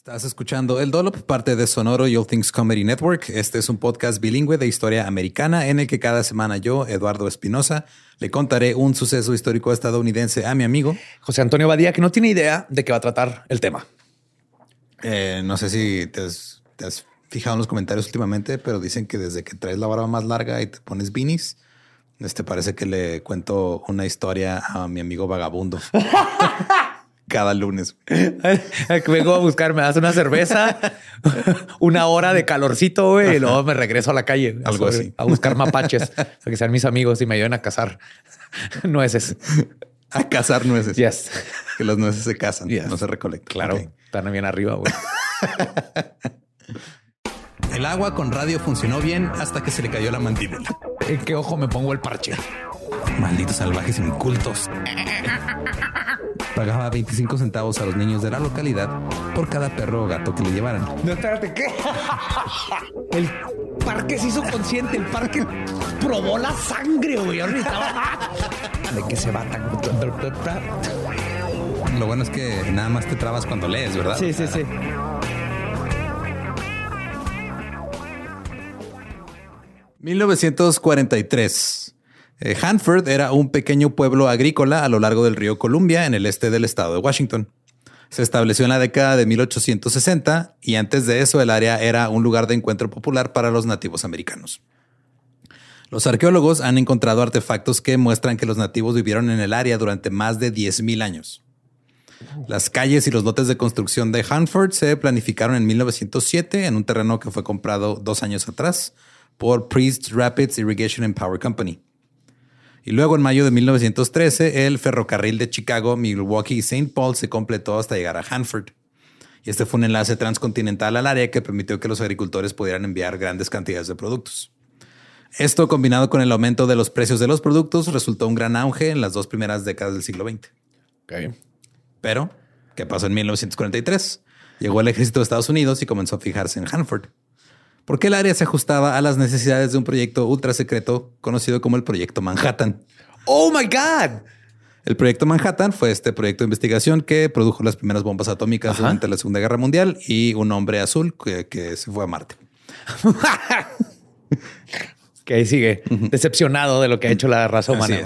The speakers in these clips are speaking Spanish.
Estás escuchando El Dolop, parte de Sonoro y All Things Comedy Network. Este es un podcast bilingüe de historia americana en el que cada semana yo, Eduardo Espinosa, le contaré un suceso histórico estadounidense a mi amigo José Antonio Badía, que no tiene idea de qué va a tratar el tema. Eh, no sé si te has, te has fijado en los comentarios últimamente, pero dicen que desde que traes la barba más larga y te pones beanies, este parece que le cuento una historia a mi amigo vagabundo. cada lunes. Vengo a buscar, me das una cerveza, una hora de calorcito, güey, y luego me regreso a la calle. Algo así. A buscar mapaches, para que sean mis amigos y me ayuden a cazar nueces. A cazar nueces. Yes. Que las nueces se cazan, Yes. no se recolectan. Claro, están bien arriba, güey. El agua con radio funcionó bien hasta que se le cayó la mandíbula. ¿En qué ojo me pongo el parche? Malditos salvajes incultos. Pagaba 25 centavos a los niños de la localidad por cada perro o gato que le llevaran. No, espérate, ¿qué? El parque se hizo consciente, el parque probó la sangre, güey. ¿De qué se va tan? Lo bueno es que nada más te trabas cuando lees, ¿verdad? Sí, sí, sí. 1943. Eh, Hanford era un pequeño pueblo agrícola a lo largo del río Columbia, en el este del estado de Washington. Se estableció en la década de 1860 y antes de eso el área era un lugar de encuentro popular para los nativos americanos. Los arqueólogos han encontrado artefactos que muestran que los nativos vivieron en el área durante más de 10.000 años. Las calles y los lotes de construcción de Hanford se planificaron en 1907 en un terreno que fue comprado dos años atrás por Priest Rapids Irrigation and Power Company. Y luego en mayo de 1913 el ferrocarril de Chicago, Milwaukee y St. Paul se completó hasta llegar a Hanford. Y este fue un enlace transcontinental al área que permitió que los agricultores pudieran enviar grandes cantidades de productos. Esto, combinado con el aumento de los precios de los productos, resultó un gran auge en las dos primeras décadas del siglo XX. Pero, ¿qué pasó en 1943? Llegó el ejército de Estados Unidos y comenzó a fijarse en Hanford. Porque el área se ajustaba a las necesidades de un proyecto ultra secreto conocido como el Proyecto Manhattan. Oh my God. El proyecto Manhattan fue este proyecto de investigación que produjo las primeras bombas atómicas durante la Segunda Guerra Mundial y un hombre azul que, se fue a Marte. que ahí sigue decepcionado de lo que ha hecho la raza humana.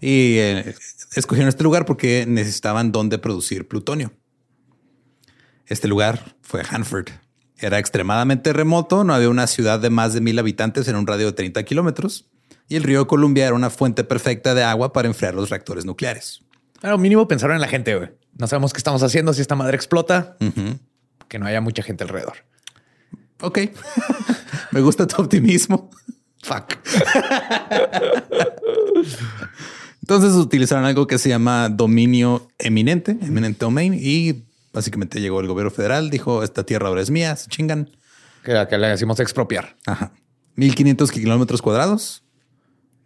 Y eh, escogieron este lugar porque necesitaban dónde producir plutonio. Este lugar fue Hanford. Era extremadamente remoto, no había una ciudad de más de mil habitantes en un radio de 30 kilómetros y el río Columbia era una fuente perfecta de agua para enfriar los reactores nucleares. Claro, mínimo pensaron en la gente. Güey. No sabemos qué estamos haciendo si esta madre explota, que no haya mucha gente alrededor. Ok, me gusta tu optimismo. Fuck. Entonces utilizaron algo que se llama dominio eminente, eminent domain, y básicamente llegó el gobierno federal, dijo, esta tierra ahora es mía, se chingan. Que, que le decimos expropiar. Ajá. 1500 kilómetros cuadrados,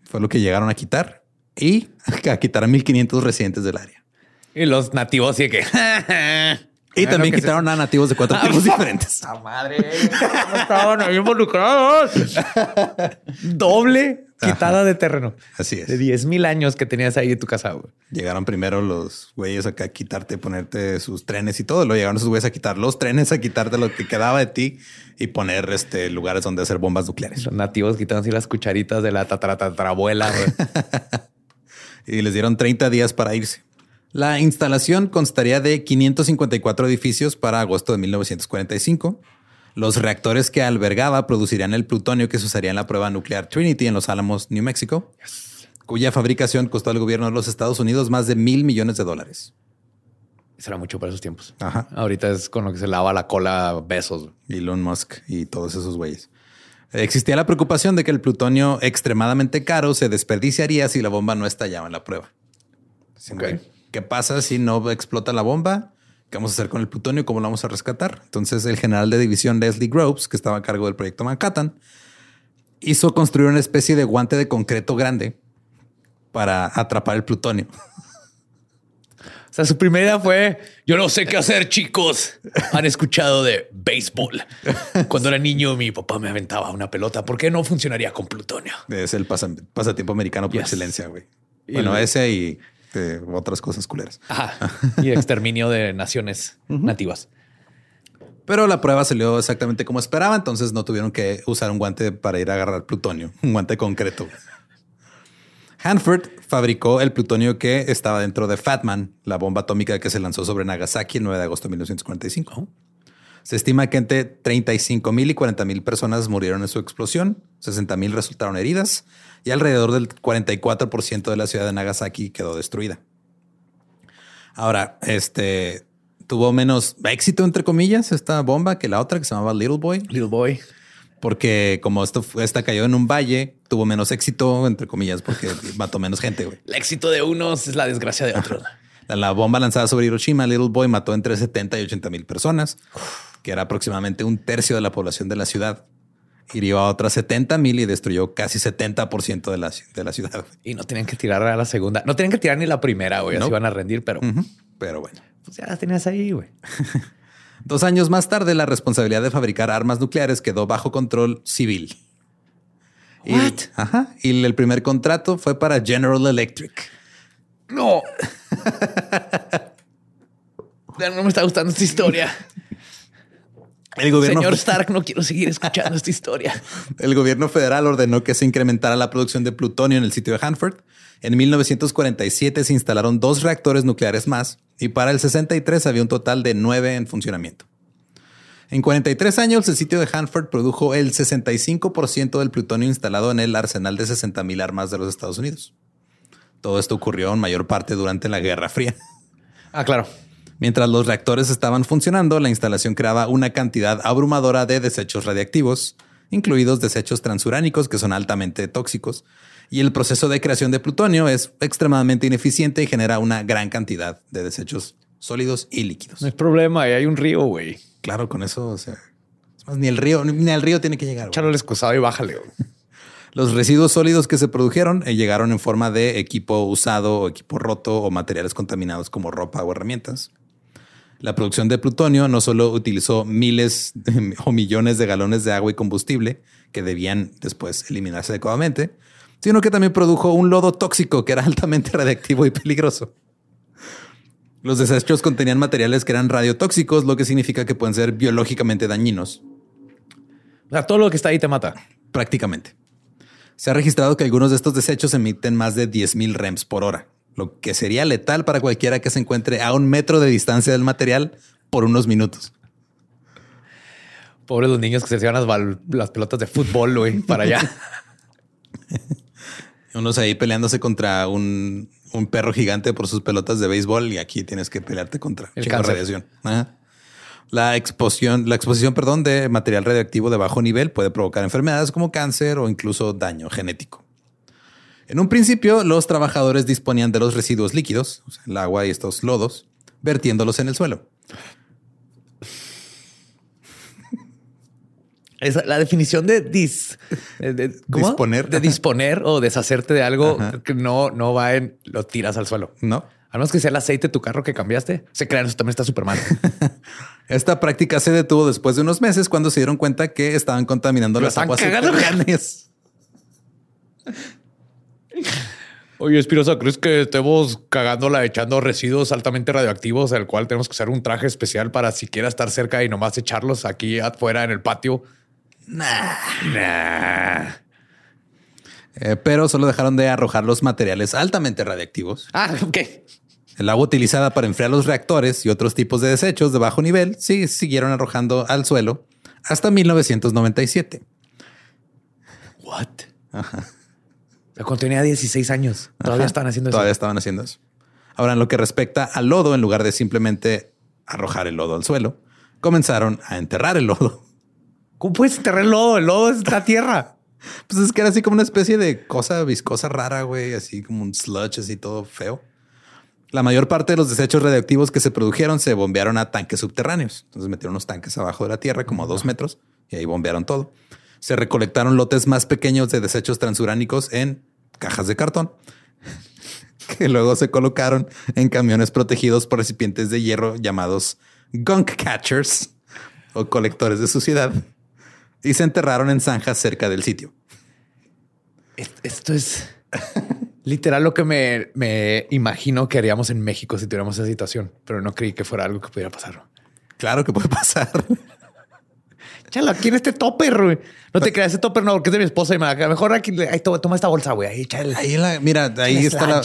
fue lo que llegaron a quitar y a quitar a 1500 residentes del área. Y los nativos sí que. y también quitaron a nativos de cuatro tipos diferentes. ¡La madre! estaban ahí involucrados! Doble quitada de terreno. Así es. De 10 mil años que tenías ahí en tu casa. Llegaron primero los güeyes acá a quitarte, ponerte sus trenes y todo. Luego llegaron esos güeyes a quitar los trenes, a quitarte lo que quedaba de ti y poner este, lugares donde hacer bombas nucleares. Los nativos quitaron así las cucharitas de la tatarabuela. y les dieron 30 días para irse. La instalación constaría de 554 edificios para agosto de 1945 los reactores que albergaba producirían el plutonio que se usaría en la prueba nuclear Trinity en Los Álamos, New Mexico, cuya fabricación costó al gobierno de los Estados Unidos más de mil millones de dólares. Eso era mucho para esos tiempos. Ajá. Ahorita es con lo que se lava la cola besos. Elon Musk y todos esos güeyes. Existía la preocupación de que el plutonio extremadamente caro se desperdiciaría si la bomba no estallaba en la prueba. ¿Qué pasa si no explota la bomba? ¿Qué vamos a hacer con el plutonio? ¿Cómo lo vamos a rescatar? Entonces el general de división Leslie Groves, que estaba a cargo del proyecto Manhattan, hizo construir una especie de guante de concreto grande para atrapar el plutonio. O sea, su primera fue, yo no sé qué hacer, chicos. Han escuchado de béisbol. Cuando era niño, mi papá me aventaba una pelota. ¿Por qué no funcionaría con plutonio? Es el pasatiempo americano por excelencia, güey. Bueno, ese y otras cosas culeras. Y exterminio de naciones nativas. Pero la prueba salió exactamente como esperaba, entonces no tuvieron que usar un guante para ir a agarrar plutonio, un guante concreto. Hanford fabricó el plutonio que estaba dentro de Fatman, la bomba atómica que se lanzó sobre Nagasaki el 9 de agosto de 1945. Se estima que entre 35 mil y 40 mil personas murieron en su explosión, 60 mil resultaron heridas y alrededor del 44% de la ciudad de Nagasaki quedó destruida. Ahora, este tuvo menos éxito, entre comillas, esta bomba que la otra que se llamaba Little Boy. Little Boy. Porque como esto, esta cayó en un valle, tuvo menos éxito, entre comillas, porque mató menos gente. Güey. El éxito de unos es la desgracia de otros. La, bomba lanzada sobre Hiroshima, Little Boy, mató entre 70 y 80 mil personas, que era aproximadamente un tercio de la población de la ciudad hirió a otras 70 mil y destruyó casi 70% de la, de la ciudad. Y no tenían que tirar a la segunda. No tenían que tirar ni la primera, güey. Así iban a rendir, pero... Pero bueno. Pues ya las tenías ahí, güey. Dos años más tarde, la responsabilidad de fabricar armas nucleares quedó bajo control civil. Y, ajá, y el primer contrato fue para General Electric. No. no me está gustando esta historia. El gobierno Señor Stark, no quiero seguir escuchando esta historia. El gobierno federal ordenó que se incrementara la producción de plutonio en el sitio de Hanford. En 1947 se instalaron dos reactores nucleares más y para el 63 había un total de nueve en funcionamiento. En 43 años, el sitio de Hanford produjo el 65% del plutonio instalado en el arsenal de 60.000 armas de los Estados Unidos. Todo esto ocurrió en mayor parte durante la Guerra Fría. Ah, claro. Mientras los reactores estaban funcionando, la instalación creaba una cantidad abrumadora de desechos radiactivos, incluidos desechos transuránicos que son altamente tóxicos, y el proceso de creación de plutonio es extremadamente ineficiente y genera una gran cantidad de desechos sólidos y líquidos. No hay problema, hay un río, güey. Claro, con eso, o sea, es más, ni el río, ni al río tiene que llegar. Échalo al excusado y bájale. güey. Los residuos sólidos que se produjeron eh, llegaron en forma de equipo usado o equipo roto o materiales contaminados como ropa o herramientas. La producción de plutonio no solo utilizó miles o millones de galones de agua y combustible que debían después eliminarse adecuadamente, sino que también produjo un lodo tóxico que era altamente radiactivo y peligroso. Los desechos contenían materiales que eran radiotóxicos, lo que significa que pueden ser biológicamente dañinos, O sea, todo lo que está ahí te mata. prácticamente. Se ha registrado que algunos de estos desechos emiten más de 10.000 REMs por hora, lo que sería letal para cualquiera que se encuentre a un metro de distancia del material por unos minutos. Pobres los niños que se llevan las, las pelotas de fútbol, güey, para allá. Unos ahí peleándose contra un, un perro gigante por sus pelotas de béisbol y aquí tienes que pelearte contra El cáncer. radiación. Ajá. La exposición, la exposición, perdón, de material radioactivo de bajo nivel puede provocar enfermedades como cáncer o incluso daño genético. En un principio, los trabajadores disponían de los residuos líquidos, o sea, el agua y estos lodos, vertiéndolos en el suelo. Es la definición de dis, de- de- ¿cómo? Disponer. de disponer o deshacerte de algo Ajá. que no, no va en lo tiras al suelo. No, A menos que sea el aceite de tu carro que cambiaste. Se crean, eso también está súper mal. Esta práctica se detuvo después de unos meses cuando se dieron cuenta que estaban contaminando las aguas subterráneas. Oye, Espirosa, ¿crees que estemos cagándola echando residuos altamente radioactivos, al cual tenemos que hacer un traje especial para siquiera estar cerca y nomás echarlos aquí afuera en el patio? Nah. Nah. Eh, pero solo dejaron de arrojar los materiales altamente radiactivos. Ah, ok. El agua utilizada para enfriar los reactores y otros tipos de desechos de bajo nivel sí siguieron arrojando al suelo hasta 1997. What? La cuando tenía 16 años. Todavía Ajá. están haciendo Todavía eso. estaban haciendo eso. Ahora, en lo que respecta al lodo, en lugar de simplemente arrojar el lodo al suelo, comenzaron a enterrar el lodo. ¿Cómo puedes enterrar el lodo? El lodo es la tierra. Pues es que era así como una especie de cosa viscosa rara, güey, así como un sludge, así todo feo. La mayor parte de los desechos radioactivos que se produjeron se bombearon a tanques subterráneos. Entonces metieron unos tanques abajo de la tierra, como a dos metros, y ahí bombearon todo. Se recolectaron lotes más pequeños de desechos transuránicos en cajas de cartón, que luego se colocaron en camiones protegidos por recipientes de hierro llamados gunk catchers o colectores de suciedad, y se enterraron en zanjas cerca del sitio. Es- Esto es literal lo que me, me imagino que haríamos en México si tuviéramos esa situación, pero no creí que fuera algo que pudiera pasar. Claro que puede pasar. Échalo aquí en este topper, güey. No te creas, ese topper no, porque es de mi esposa y me la- mejor aquí, ahí toma, esta bolsa, güey. Ahí échale. Ahí la, mira, ahí está la.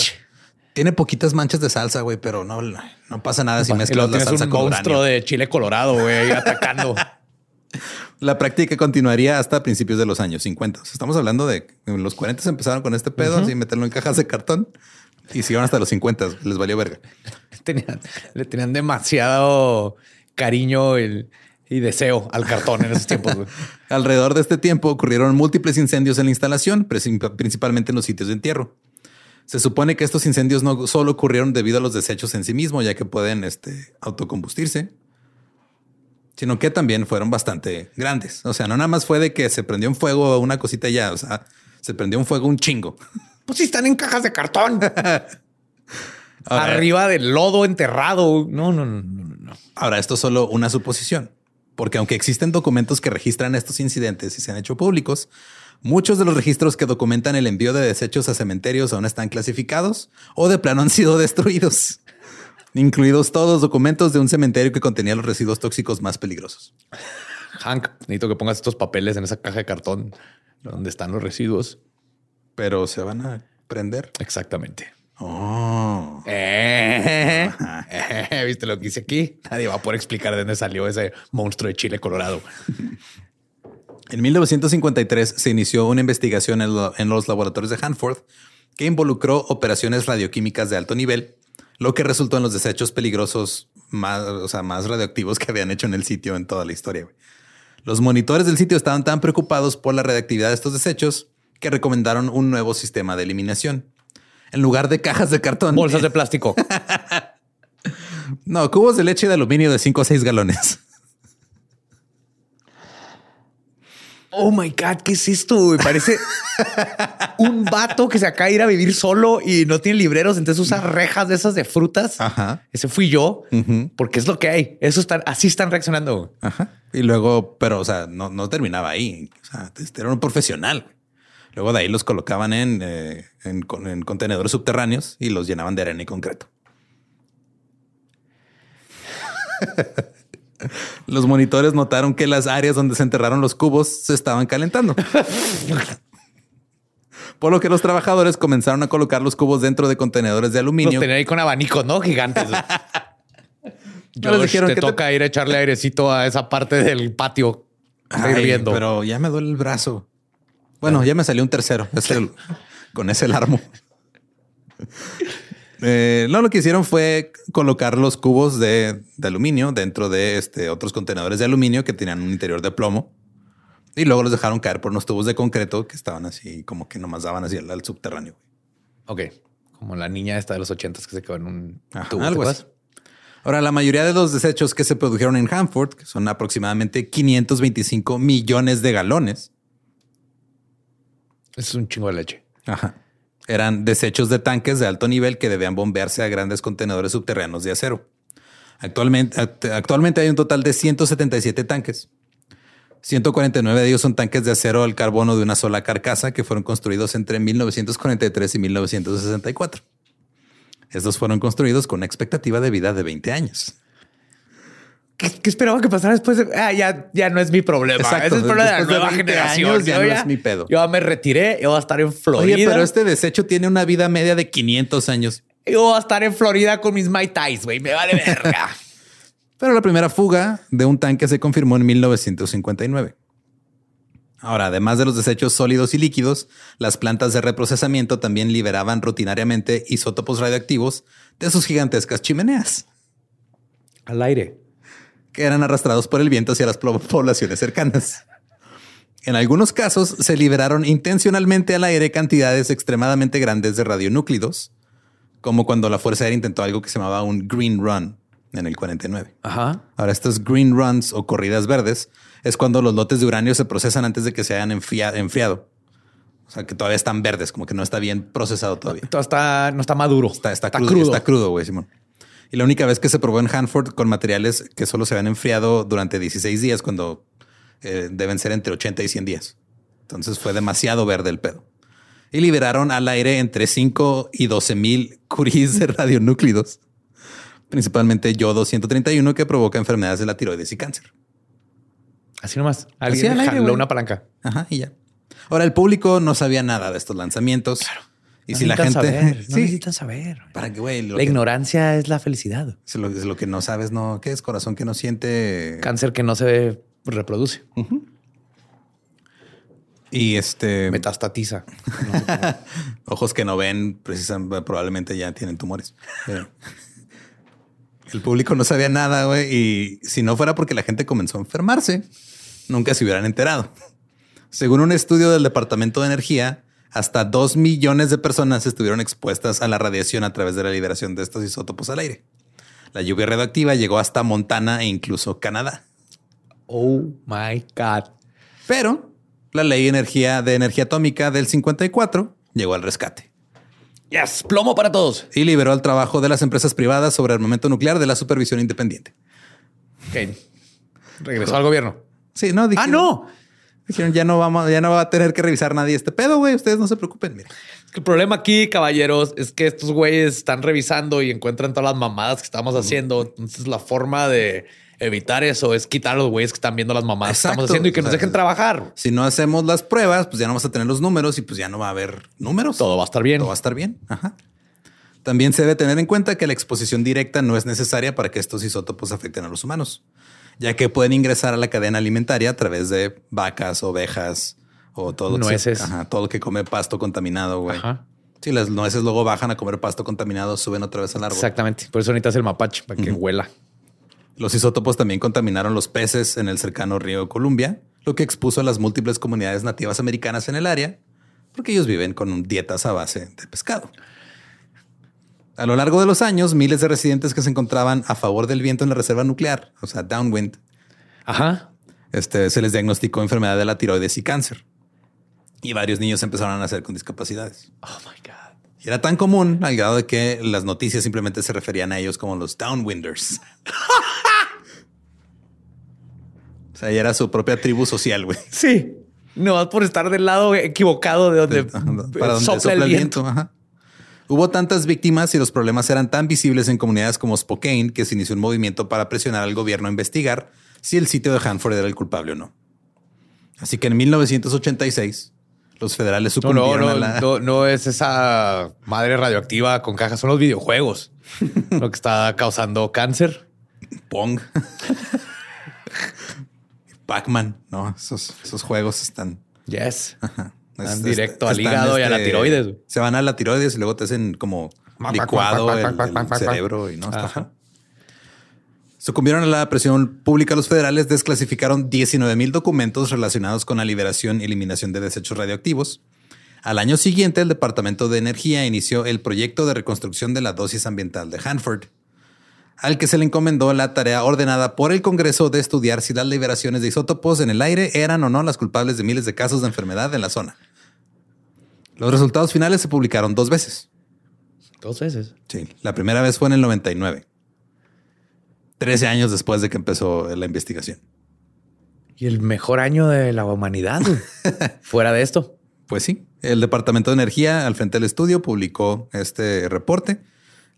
Tiene poquitas manchas de salsa, güey, pero no, no pasa nada si mezclas la salsa un con monstruo uranio. de chile colorado, güey, atacando. La práctica continuaría hasta principios de los años 50. O sea, estamos hablando de en los 40 se empezaron con este pedo, así meterlo en cajas de cartón y siguieron hasta los 50. Les valió verga. tenían, le tenían demasiado cariño el- y deseo al cartón en esos tiempos. Alrededor de este tiempo ocurrieron múltiples incendios en la instalación, princip- principalmente en los sitios de entierro. Se supone que estos incendios no solo ocurrieron debido a los desechos en sí mismos, ya que pueden este, autocombustirse, sino que también fueron bastante grandes. O sea, no nada más fue de que se prendió un fuego una cosita ya, o sea, se prendió un fuego un chingo. Pues sí, están en cajas de cartón. Ahora, Arriba del lodo enterrado. No, no, no, no, no. Ahora, esto es solo una suposición, porque aunque existen documentos que registran estos incidentes y se han hecho públicos, muchos de los registros que documentan el envío de desechos a cementerios aún están clasificados o de plano han sido destruidos, incluidos todos documentos de un cementerio que contenía los residuos tóxicos más peligrosos. Hank, necesito que pongas estos papeles en esa caja de cartón donde están los residuos. Pero se van a prender. Exactamente. Oh. Eh, eh, ¿Viste lo que hice aquí? Nadie va a poder explicar de dónde salió ese monstruo de chile colorado. En 1953 se inició una investigación en, lo- en los laboratorios de Hanford que involucró operaciones radioquímicas de alto nivel, lo que resultó en los desechos peligrosos más, o sea, más radioactivos que habían hecho en el sitio en toda la historia. Los monitores del sitio estaban tan preocupados por la radioactividad de estos desechos que recomendaron un nuevo sistema de eliminación. En lugar de cajas de cartón, Bolsas de plástico. No, cubos de leche de aluminio de 5 o 6 galones. Oh my God, ¿qué es esto? Me parece un vato que se acaba de ir a vivir solo y no tiene libreros, entonces usa rejas de esas de frutas. Ajá. Ese fui yo, porque es lo que hay. Eso están, así están reaccionando. Ajá. Y luego, pero, o sea, no, no terminaba ahí. O sea, este era un profesional. Luego de ahí los colocaban en, eh, en, con- en contenedores subterráneos y los llenaban de arena y concreto. Los monitores notaron que las áreas donde se enterraron los cubos se estaban calentando. Por lo que los trabajadores comenzaron a colocar los cubos dentro de contenedores de Los aluminio. tenían ahí con abanicos, ¿no? Gigantes. No les dijeron te que te- toca ir a echarle airecito a esa parte del patio. Ay, pero ya me duele el brazo. Bueno, ya me salió un tercero. El- con ese larmo. Eh, no, lo que hicieron fue colocar los cubos de, de aluminio dentro de este, otros contenedores de aluminio que tenían un interior de plomo. Y luego los dejaron caer por unos tubos de concreto que estaban así, como que nomás daban así al, al subterráneo. Ok. Como la niña esta de los ochentas que se quedó en un Ajá, tubo. Ahora, la mayoría de los desechos que se produjeron en Hanford, que son aproximadamente 525 millones de galones, Es un chingo de leche. Ajá. Eran desechos de tanques de alto nivel que debían bombearse a grandes contenedores subterráneos de acero. Actualmente, act- actualmente hay un total de 177 tanques. 149 de ellos son tanques de acero al carbono de una sola carcasa que fueron construidos entre 1943 y 1964. Estos fueron construidos con una expectativa de vida de 20 años. ¿Qué, qué esperaba que pasara después de... Ah, ya, ya no es mi problema. Exacto. Ese es el problema de la Después de nueva 20 generación. años ya Yo no es mi pedo. Yo ya me retiré. Yo voy a estar en Florida. Oye, pero este desecho tiene una vida media de 500 años. Yo voy a estar en Florida con mis Mai Tais, güey. Me vale verga. Pero la primera fuga de un tanque se confirmó en 1959. Ahora, además de los desechos sólidos y líquidos, las plantas de reprocesamiento también liberaban rutinariamente isótopos radioactivos de sus gigantescas chimeneas, Al aire. Que eran arrastrados por el viento hacia las poblaciones cercanas. En algunos casos se liberaron intencionalmente al aire cantidades extremadamente grandes de radionúclidos, como cuando la Fuerza Aérea intentó algo que se llamaba un Green Run en el 49. Ajá. Ahora, estos green runs o corridas verdes es cuando los lotes de uranio se procesan antes de que se hayan enfria- enfriado. O sea, que todavía están verdes, como que no está bien procesado todavía. Todo está, no está maduro. Está, está, crudo, Está crudo, güey, Simón. Y la única vez que se probó en Hanford con materiales que solo se habían enfriado durante 16 días, cuando eh, deben ser entre 80 y 100 días. Entonces fue demasiado verde el pedo. Y liberaron al aire entre 5 y 12 mil curies de radionúclidos, principalmente yodo 131, que provoca enfermedades de la tiroides y cáncer. Así nomás. Así Alguien al aire, jaló güey. una palanca. Ajá, y ya. Ahora, el público no sabía nada de estos lanzamientos. Y No si la gente. saber, no sí, necesitan saber. para que, güey, La que- ignorancia es la felicidad. es lo, es lo que no sabes, no. ¿Qué es corazón que no siente? Cáncer que no se reproduce. Y este. Metastatiza. ojos que no ven, precisamente, probablemente ya tienen tumores. Pero el público no sabía nada, güey. Y si no fuera porque la gente comenzó a enfermarse, nunca se hubieran enterado. Según un estudio del Departamento de Energía, hasta dos millones de personas estuvieron expuestas a la radiación a través de la liberación de estos isótopos al aire. La lluvia radioactiva llegó hasta Montana e incluso Canadá. Oh my God. Pero la ley de energía, de energía atómica del 54 llegó al rescate. Yes, plomo para todos. y liberó al trabajo de las empresas privadas sobre armamento nuclear de la supervisión independiente. Ok. Regresó al gobierno. Sí, no, Ah, dijeron, no. Dijeron ya no vamos, ya no va a tener que revisar nadie este pedo, güey. Ustedes no se preocupen. Que El problema aquí, caballeros, es que estos güeyes están revisando y encuentran todas las mamadas que estamos haciendo. Entonces, la forma de evitar eso es quitar a los güeyes que están viendo las mamadas que estamos haciendo y que O nos dejen trabajar. Si no hacemos las pruebas, pues ya no vamos a tener los números y pues ya no va a haber números. Todo va a estar bien. Todo va a estar bien. Ajá. También se debe tener en cuenta que la exposición directa no es necesaria para que estos isótopos afecten a los humanos, ya que pueden ingresar a la cadena alimentaria a través de vacas, ovejas o todo, lo que ajá, todo lo que come pasto contaminado, güey. Ajá. Si las nueces luego bajan a comer pasto contaminado, suben otra vez al árbol. Exactamente. Por eso necesitas el mapache para que huela. Los isótopos también contaminaron los peces en el cercano río Columbia, lo que expuso a las múltiples comunidades nativas americanas en el área, porque ellos viven con dietas a base de pescado. A lo largo de los años, miles de residentes que se encontraban a favor del viento en la reserva nuclear, o sea, downwind, Ajá. este, se les diagnosticó enfermedad de la tiroides y cáncer. Y varios niños empezaron a nacer con discapacidades. Oh my God. Y era tan común al grado de que las noticias simplemente se referían a ellos como los downwinders. o sea, ya era su propia tribu social, güey. Sí. No por estar del lado equivocado de donde, Para donde sopla, el viento. ajá. Hubo tantas víctimas y los problemas eran tan visibles en comunidades como Spokane que se inició un movimiento para presionar al gobierno a investigar si el sitio de Hanford era el culpable o no. Así que en 1986 los federales No, sucumbieron no, a no, la... no, no es esa madre radioactiva con cajas, son los videojuegos lo que está causando cáncer. Pong. Pac-Man, no, esos, esos juegos están Yes. Es- Van es- directo al hígado y a la tiroides, güey. Se van a la tiroides y luego te hacen como licuado el, el cerebro y no está Ajá. Sucumbieron a la presión pública los federales, desclasificaron 19 mil documentos relacionados con la liberación y eliminación de desechos radioactivos. Al año siguiente, el Departamento de Energía inició el proyecto de reconstrucción de la dosis ambiental de Hanford, al que se le encomendó la tarea ordenada por el Congreso de estudiar si las liberaciones de isótopos en el aire eran o no las culpables de miles de casos de enfermedad en la zona. Los resultados finales se publicaron dos veces. Dos veces. Sí, la primera vez fue en el 99. 13 años después de que empezó la investigación. Y el mejor año de la humanidad. Fuera de esto. Pues sí, el Departamento de Energía al frente del estudio publicó este reporte.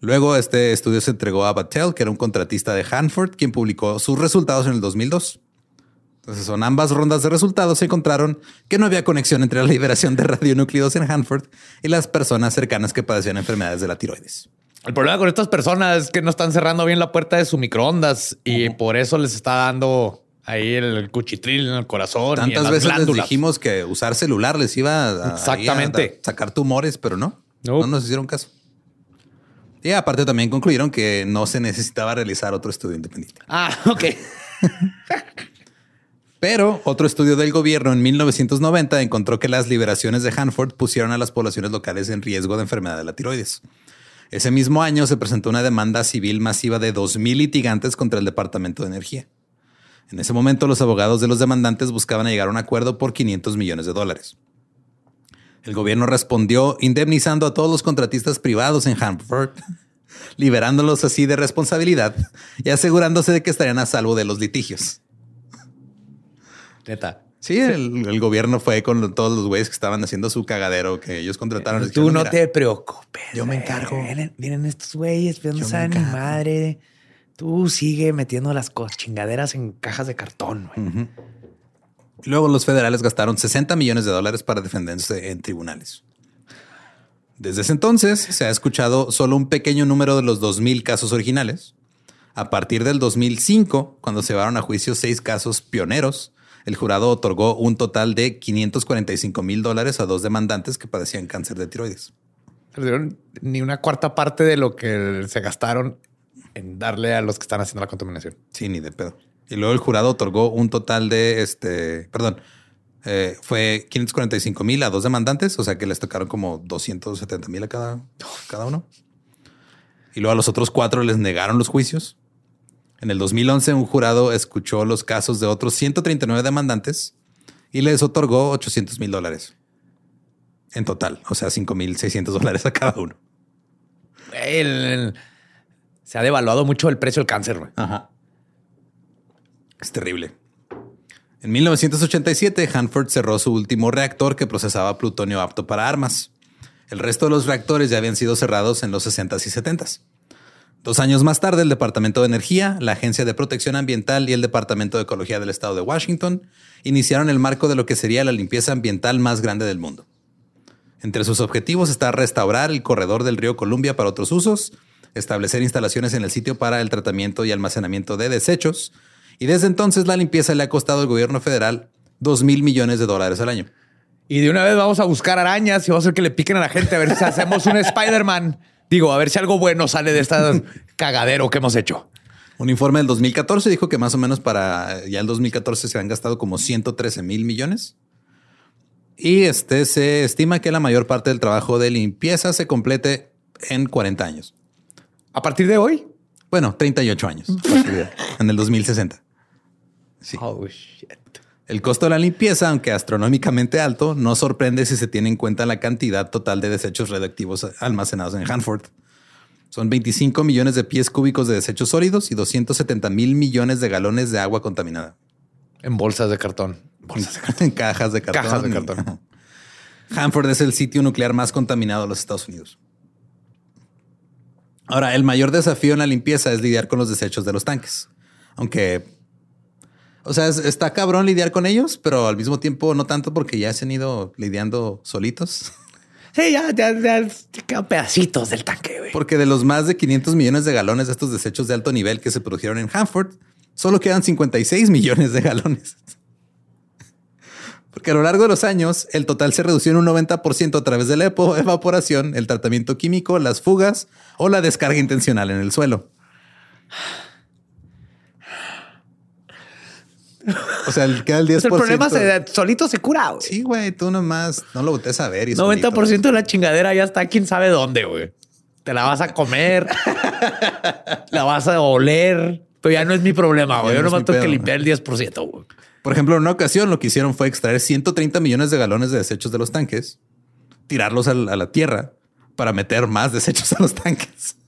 Luego este estudio se entregó a Battelle, que era un contratista de Hanford, quien publicó sus resultados en el 2002. Entonces, son ambas rondas de resultados se encontraron que no había conexión entre la liberación de radionúclidos en Hanford y las personas cercanas que padecían enfermedades de la tiroides. El problema con estas personas es que no están cerrando bien la puerta de su microondas y por eso les está dando ahí el cuchitril en el corazón. y en Tantas las veces les dijimos que usar celular les iba a, Exactamente. ahí a sacar tumores, pero no, Nope. no nos hicieron caso. Y aparte también concluyeron que no se necesitaba realizar otro estudio independiente. Ah, ok. Pero otro estudio del gobierno en 1990 encontró que las liberaciones de Hanford pusieron a las poblaciones locales en riesgo de enfermedad de la tiroides. Ese mismo año se presentó una demanda civil masiva de 2.000 litigantes contra el Departamento de Energía. En ese momento los abogados de los demandantes buscaban llegar a un acuerdo por 500 millones de dólares. El gobierno respondió indemnizando a todos los contratistas privados en Hanford, liberándolos así de responsabilidad y asegurándose de que estarían a salvo de los litigios. Neta. Sí, el, el gobierno fue con todos los güeyes que estaban haciendo su cagadero que ellos contrataron. Tú dijeron, no "Mira, te preocupes. yo me encargo. Miren, miren estos güeyes, pero no saben ni madre. Tú sigue metiendo las chingaderas en cajas de cartón. güey. Luego los federales gastaron 60 millones de dólares para defenderse en tribunales. Desde ese entonces se ha escuchado solo un pequeño número de los 2.000 casos originales. A partir del 2005, cuando se llevaron a juicio seis casos pioneros, el jurado otorgó un total de 545 mil dólares a dos demandantes que padecían cáncer de tiroides. Pero dieron ni una cuarta parte de lo que se gastaron en darle a los que están haciendo la contaminación. Sí, ni de pedo. Y luego el jurado otorgó un total de este, perdón, eh, fue 545 mil a dos demandantes, o sea que les tocaron como 270 mil a cada, cada uno. Y luego a los otros cuatro les negaron los juicios. En el 2011 un jurado escuchó los casos de otros 139 demandantes y les otorgó 800 mil dólares en total, o sea 5 mil 600 dólares a cada uno. El- el- se ha devaluado mucho el precio del cáncer. güey. Ajá. Es terrible. En 1987, Hanford cerró su último reactor que procesaba plutonio apto para armas. El resto de los reactores ya habían sido cerrados en los 60s y 70s. Dos años más tarde, el Departamento de Energía, la Agencia de Protección Ambiental y el Departamento de Ecología del Estado de Washington iniciaron el marco de lo que sería la limpieza ambiental más grande del mundo. Entre sus objetivos está restaurar el corredor del río Columbia para otros usos, establecer instalaciones en el sitio para el tratamiento y almacenamiento de desechos, y desde entonces la limpieza le ha costado al gobierno federal 2 mil millones de dólares al año. Y de una vez vamos a buscar arañas y vamos a hacer que le piquen a la gente a ver si hacemos un Spider-Man. Digo, a ver si algo bueno sale de este cagadero que hemos hecho. Un informe del 2014 dijo que más o menos para ya el 2014 se han gastado como 113 mil millones. Y este se estima que la mayor parte del trabajo de limpieza se complete en 40 años. A partir de hoy. Bueno, 38 años. en el 2060. Sí. Oh, shit. El costo de la limpieza, aunque astronómicamente alto, no sorprende si se tiene en cuenta la cantidad total de desechos radioactivos almacenados en Hanford. Son 25 millones de pies cúbicos de desechos sólidos y 270 mil millones de galones de agua contaminada. En bolsas de cartón. Bolsas de cartón. En cajas de cartón. Cajas de cartón. Hanford es el sitio nuclear más contaminado de los Estados Unidos. Ahora, el mayor desafío en la limpieza es lidiar con los desechos de los tanques. Aunque, o sea, es- está cabrón lidiar con ellos, pero al mismo tiempo no tanto porque ya se han ido lidiando solitos. Sí, ya, ya, ya quedan pedacitos del tanque, güey. Porque de los más de 500 millones de galones de estos desechos de alto nivel que se produjeron en Hanford, solo quedan 56 millones de galones. Porque a lo largo de los años, el total se redució en un 90% a través de la evaporación, el tratamiento químico, las fugas o la descarga intencional en el suelo. O sea, el- queda el 10%. el problema se, solito se cura, güey. Sí, güey, tú nomás no lo botes a ver. Y 90% de la chingadera ya está quién sabe dónde, güey. Te la vas a comer, la vas a oler, pero ya no es mi problema, güey. Yo no nomás tengo que limpiar el 10%, güey. Por ejemplo, en una ocasión lo que hicieron fue extraer 130 millones de galones de desechos de los tanques, tirarlos a la tierra para meter más desechos a los tanques.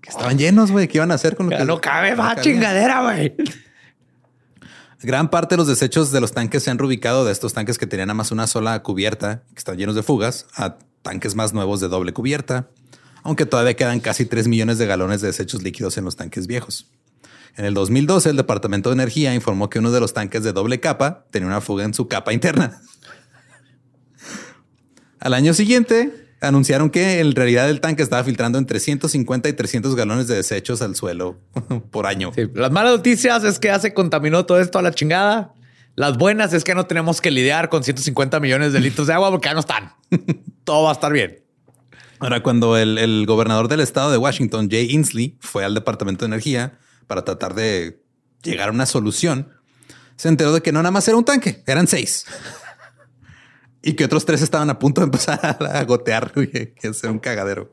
Que estaban llenos, güey. ¿Qué iban a hacer con lo Ya que no cabe más chingadera, güey. Gran parte de los desechos de los tanques se han reubicado de estos tanques que tenían nada más una sola cubierta, que están llenos de fugas, a tanques más nuevos de doble cubierta, aunque todavía quedan casi 3 millones de galones de desechos líquidos en los tanques viejos. En el 2012, el Departamento de Energía informó que uno de los tanques de doble capa tenía una fuga en su capa interna. Al año siguiente, anunciaron que en realidad el tanque estaba filtrando entre 150 y 300 galones de desechos al suelo por año. Sí, las malas noticias es que ya se contaminó todo esto a la chingada. Las buenas es que no tenemos que lidiar con 150 millones de litros de agua porque ya no están. todo va a estar bien. Ahora, cuando el, el gobernador del estado de Washington, Jay Inslee, fue al Departamento de Energía para tratar de llegar a una solución, se enteró de que no nada más era un tanque, eran seis. Y que otros tres estaban a punto de empezar a gotear y que hacer un cagadero.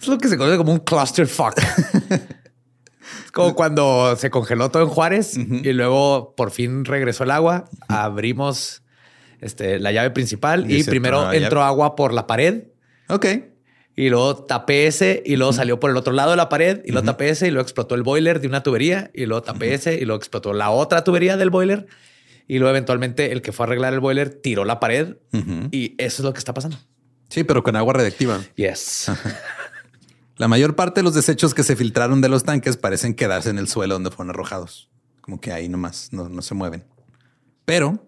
Es lo que se conoce como un clusterfuck. es como cuando se congeló todo en Juárez y luego por fin regresó el agua. Abrimos este, la llave principal Y primero entró agua por la pared Ok. y luego tapé ese y luego salió por el otro lado de la pared y luego tapé ese y luego explotó el boiler de una tubería y luego tapé ese y luego explotó la otra tubería del boiler y luego eventualmente el que fue a arreglar el boiler tiró la pared y eso es lo que está pasando. Sí, pero con agua radiactiva. Yes. La mayor parte de los desechos que se filtraron de los tanques parecen quedarse en el suelo donde fueron arrojados. Como que ahí nomás no, no se mueven. Pero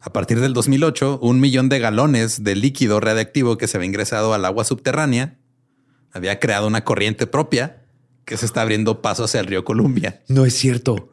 a partir del 2008, un millón de galones de líquido radiactivo que se había ingresado al agua subterránea había creado una corriente propia que se está abriendo paso hacia el río Columbia, no es cierto.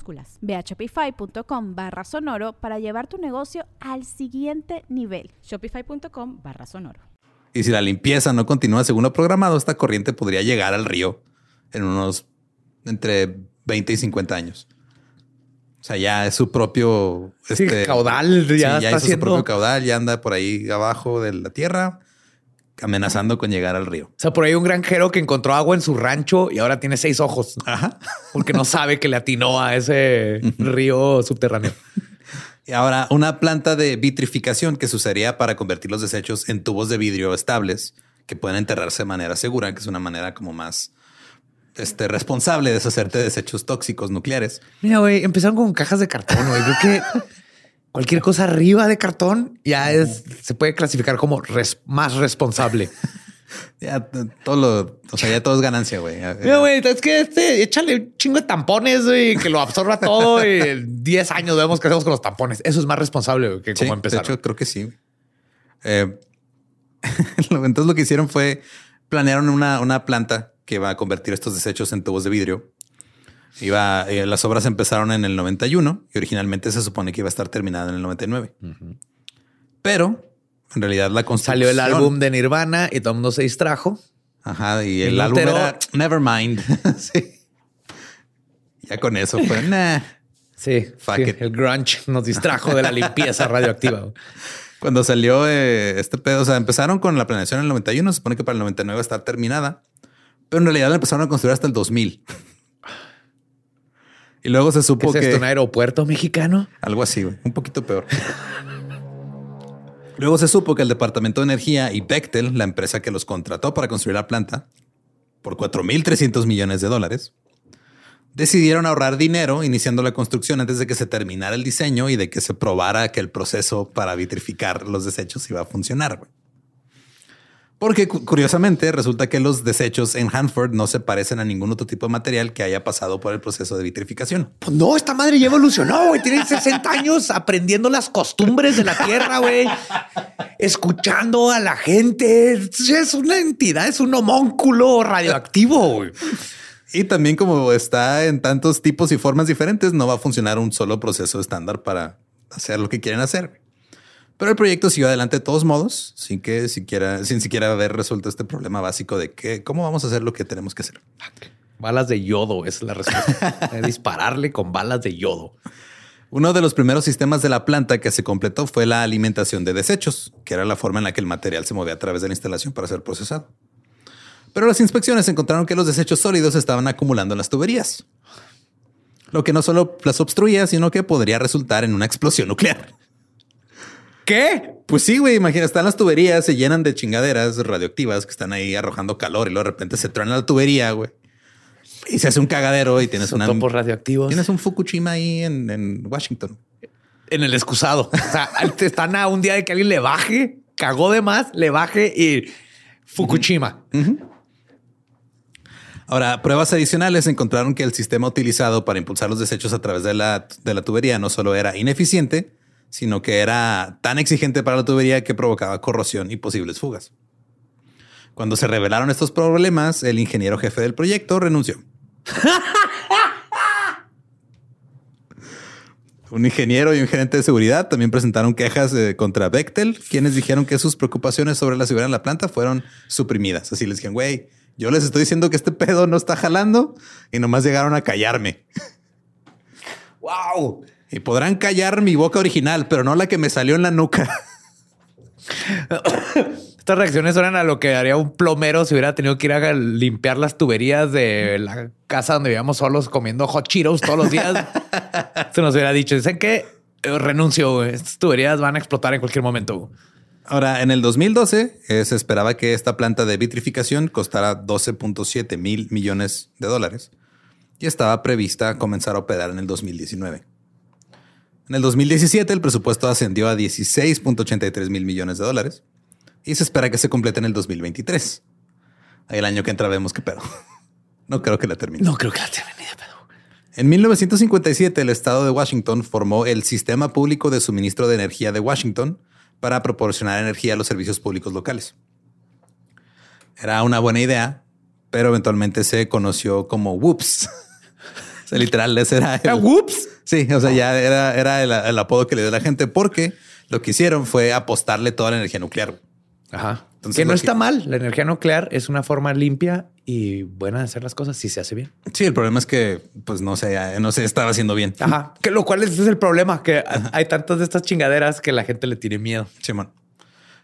Ve a shopify.com barra sonoro para llevar tu negocio al siguiente nivel. Shopify.com barra sonoro. Y si la limpieza no continúa según lo programado, esta corriente podría llegar al río en unos entre 20 y 50 años. O sea, ya es su propio Sí, caudal, ya sí, ya está hizo su haciendo- propio caudal, ya anda por ahí abajo de la tierra, amenazando con llegar al río. O sea, por ahí un granjero que encontró agua en su rancho y ahora tiene seis ojos Ajá. porque no sabe que le atinó a ese río subterráneo. Y ahora, una planta de vitrificación que se usaría para convertir los desechos en tubos de vidrio estables que pueden enterrarse de manera segura, que es una manera como más este, responsable de deshacerte de desechos tóxicos nucleares. Mira, güey, empezaron con cajas de cartón, güey. Creo que cualquier cosa arriba de cartón ya es, se puede clasificar como res- más responsable. Ya todo lo, o sea, ya todo es ganancia, güey. Ya- Mira, güey, es que este, échale un chingo de tampones, güey, que lo absorba todo y en 10 años vemos qué hacemos con los tampones. Eso es más responsable güey, que Sí, como empezar. De hecho, creo que sí. Eh, entonces lo que hicieron fue planearon una, una planta que va a convertir estos desechos en tubos de vidrio. Iba, eh, las obras empezaron en el 91 y originalmente se supone que iba a estar terminada en el 99. Pero en realidad la construcción Salió el álbum de Nirvana y todo el mundo se distrajo. Ajá, y el álbum alteró- era Nevermind. sí. Ya con eso fue nah. Sí, Fuck sí, it. el grunge nos distrajo de la limpieza radioactiva. Cuando salió eh, este pedo, o sea, empezaron con la planeación en el 91, se supone que para el 99 va a estar terminada, pero en realidad la empezaron a construir hasta el 2000. Y luego se ¿Qué supo es que esto? ¿Un aeropuerto mexicano? algo así, güey, un poquito peor. Luego se supo que el Departamento de Energía y Bechtel, la empresa que los contrató para construir la planta, por 4.300 millones de dólares, decidieron ahorrar dinero iniciando la construcción antes de que se terminara el diseño y de que se probara que el proceso para vitrificar los desechos iba a funcionar. güey. Porque cu- curiosamente resulta que los desechos en Hanford no se parecen a ningún otro tipo de material que haya pasado por el proceso de vitrificación. Pues no, esta madre ya evolucionó, güey. Tiene 60 años aprendiendo las costumbres de la tierra, güey. Escuchando a la gente. Es una entidad, es un homónculo radioactivo, güey. Y también como está en tantos tipos y formas diferentes, no va a funcionar un solo proceso estándar para hacer lo que quieren hacer. Pero el proyecto siguió adelante de todos modos, sin que siquiera, sin siquiera haber resuelto este problema básico de que cómo vamos a hacer lo que tenemos que hacer. Balas de yodo es la respuesta. Dispararle con balas de yodo. Uno de los primeros sistemas de la planta que se completó fue la alimentación de desechos, que era la forma en la que el material se movía a través de la instalación para ser procesado. Pero las inspecciones encontraron que los desechos sólidos estaban acumulando en las tuberías, lo que no solo las obstruía, sino que podría resultar en una explosión nuclear. ¿Qué? Pues sí, güey, imagina, están las tuberías, se llenan de chingaderas radioactivas que están ahí arrojando calor y luego de repente se truena la tubería, güey. Y se hace un cagadero y tienes Son una... topos radioactivos. Tienes un Fukushima ahí en, en Washington. en el excusado. O sea, están a un día de que alguien le baje, cagó de más, le baje y Fukushima. Ahora, pruebas adicionales encontraron que el sistema utilizado para impulsar los desechos a través de la, de la tubería no solo era ineficiente, sino que era tan exigente para la tubería que provocaba corrosión y posibles fugas. Cuando se revelaron estos problemas, el ingeniero jefe del proyecto renunció. Un ingeniero y un gerente de seguridad también presentaron quejas eh, contra Bechtel, quienes dijeron que sus preocupaciones sobre la seguridad en la planta fueron suprimidas. Así les dijeron, güey, yo les estoy diciendo que este pedo no está jalando y nomás llegaron a callarme. Wow. Y podrán callar mi boca original, pero no la que me salió en la nuca. Estas reacciones suenan a lo que haría un plomero si hubiera tenido que ir a limpiar las tuberías de la casa donde vivíamos solos comiendo hot Cheetos todos los días. Se nos hubiera dicho, dicen que eh, renuncio, estas tuberías van a explotar en cualquier momento. Ahora, en el 2012 eh, se esperaba que esta planta de vitrificación costara 12.7 mil millones de dólares y estaba prevista comenzar a operar en el 2019. En el 2017 el presupuesto ascendió a 16.83 mil millones de dólares y se espera que se complete en el 2023. Ahí el año que entra vemos qué pedo. No creo que la termine. No creo que la termine pedo. En 1957, el estado de Washington formó el Sistema Público de Suministro de Energía de Washington para proporcionar energía a los servicios públicos locales. Era una buena idea, pero eventualmente se conoció como Whoops. sea, literal, ese era el, Whoops. Sí, o sea, ya era, era el, el apodo que le dio la gente porque lo que hicieron fue apostarle toda la energía nuclear. Ajá. Entonces, que no está que- mal. La energía nuclear es una forma limpia y buena de hacer las cosas si se hace bien. Sí, el problema es que pues no se, no se estaba haciendo bien. Ajá. Que lo cual es, es el problema, que hay tantas de estas chingaderas que la gente le tiene miedo. Simón.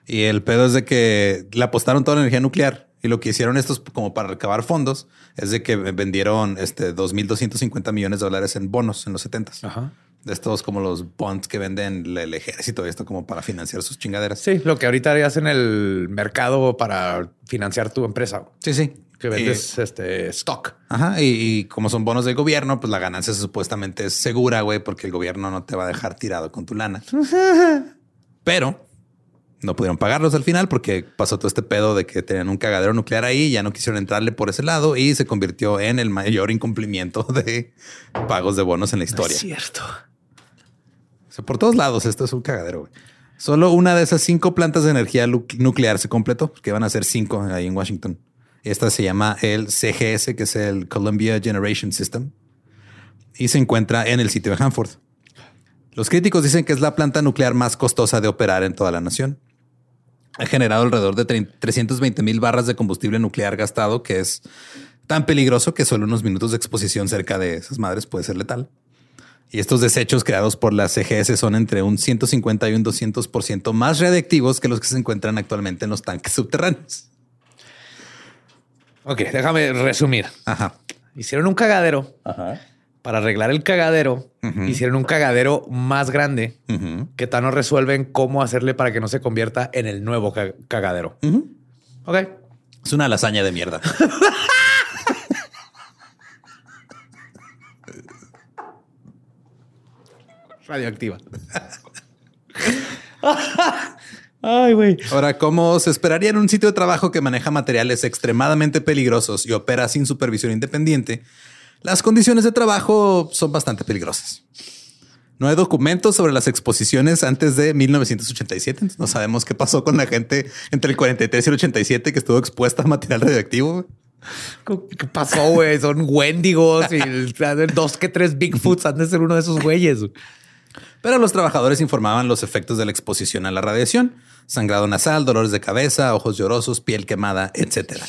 Y el pedo es de que le apostaron toda la energía nuclear y lo que hicieron estos como para recabar fondos es de que vendieron este 2.250 millones de dólares en bonos en los 70 Ajá. De estos como los bonds que venden el, el ejército y esto como para financiar sus chingaderas. Sí, lo que ahorita harías en el mercado para financiar tu empresa. Sí, sí. Que vendes este stock. Ajá. Y, y como son bonos del gobierno, pues la ganancia supuestamente es segura, güey, porque el gobierno no te va a dejar tirado con tu lana. Pero no pudieron pagarlos al final porque pasó todo este pedo de que tenían un cagadero nuclear ahí, ya no quisieron entrarle por ese lado y se convirtió en el mayor incumplimiento de pagos de bonos en la historia. Es cierto. O sea, por todos lados, esto es un cagadero. güey. Solo una de esas cinco plantas de energía nuclear se completó, porque van a ser cinco ahí en Washington. Esta se llama el CGS, que es el Columbia Generation System, y se encuentra en el sitio de Hanford. Los críticos dicen que es la planta nuclear más costosa de operar en toda la nación. Ha generado alrededor de 30 320 mil barras de combustible nuclear gastado, que es tan peligroso que solo unos minutos de exposición cerca de esas madres puede ser letal. Y estos desechos creados por la CGS son entre un 150 y un 200% más radiactivos que los que se encuentran actualmente en los tanques subterráneos. Ok, déjame resumir. Ajá. Hicieron un cagadero. Para arreglar el cagadero, hicieron un cagadero más grande Ujú. que tal no resuelven cómo hacerle para que no se convierta en el nuevo ca- cagadero. Ujú. Ok. Es una lasaña de mierda. Radioactiva. Ay, güey. Ahora, como se esperaría en un sitio de trabajo que maneja materiales extremadamente peligrosos y opera sin supervisión independiente, las condiciones de trabajo son bastante peligrosas. No hay documentos sobre las exposiciones antes de 1987. entonces No sabemos qué pasó con la gente entre el 43 y el 87 que estuvo expuesta a material radioactivo. ¿Qué pasó, güey? Son Wendigos y dos que tres Bigfoots han de ser uno de esos güeyes. Pero los trabajadores informaban los efectos de la exposición a la radiación, sangrado nasal, dolores de cabeza, ojos llorosos, piel quemada, etc.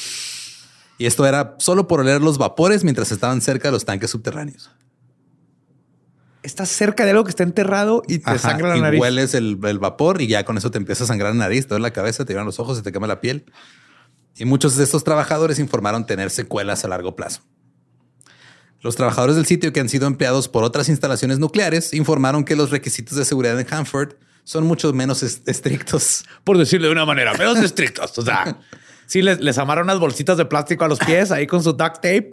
Y esto era solo por oler los vapores mientras estaban cerca de los tanques subterráneos. Estás cerca de algo que está enterrado y te Ajá, sangra la y nariz. hueles el, el vapor y ya con eso te empieza a sangrar la nariz, te duele la cabeza, te llevan los ojos, se te quema la piel. Y muchos de estos trabajadores informaron tener secuelas a largo plazo. Los trabajadores del sitio que han sido empleados por otras instalaciones nucleares informaron que los requisitos de seguridad en Hanford son mucho menos es- estrictos. Por decirlo de una manera, menos estrictos. O sea, sí les, les amaron unas bolsitas de plástico a los pies ahí con su duct tape.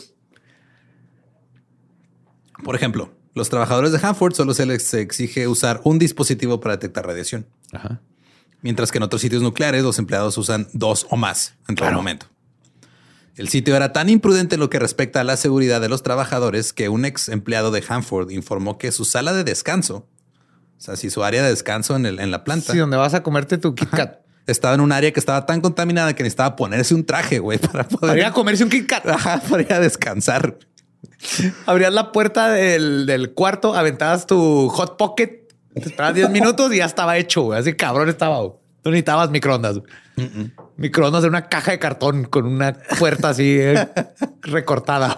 Por ejemplo, los trabajadores de Hanford solo se les exige usar un dispositivo para detectar radiación, Ajá. mientras que en otros sitios nucleares los empleados usan dos o más en todo Claro. momento. El sitio era tan imprudente en lo que respecta a la seguridad de los trabajadores que un ex empleado de Hanford informó que su sala de descanso, o sea, si su área de descanso en, el- en la planta, Sí, donde vas a comerte tu Kit Kat. Estaba en un área que estaba tan contaminada que necesitaba ponerse un traje, güey, para poder Para ir a comerse un Kit Kat. Ajá, para ir a descansar. Abrías la puerta del, del cuarto, aventabas tu Hot Pocket, te esperabas 10 minutos y ya estaba hecho. güey. Así cabrón estaba. güey. Tú necesitabas microondas. Microondas de una caja de cartón con una puerta así eh, recortada.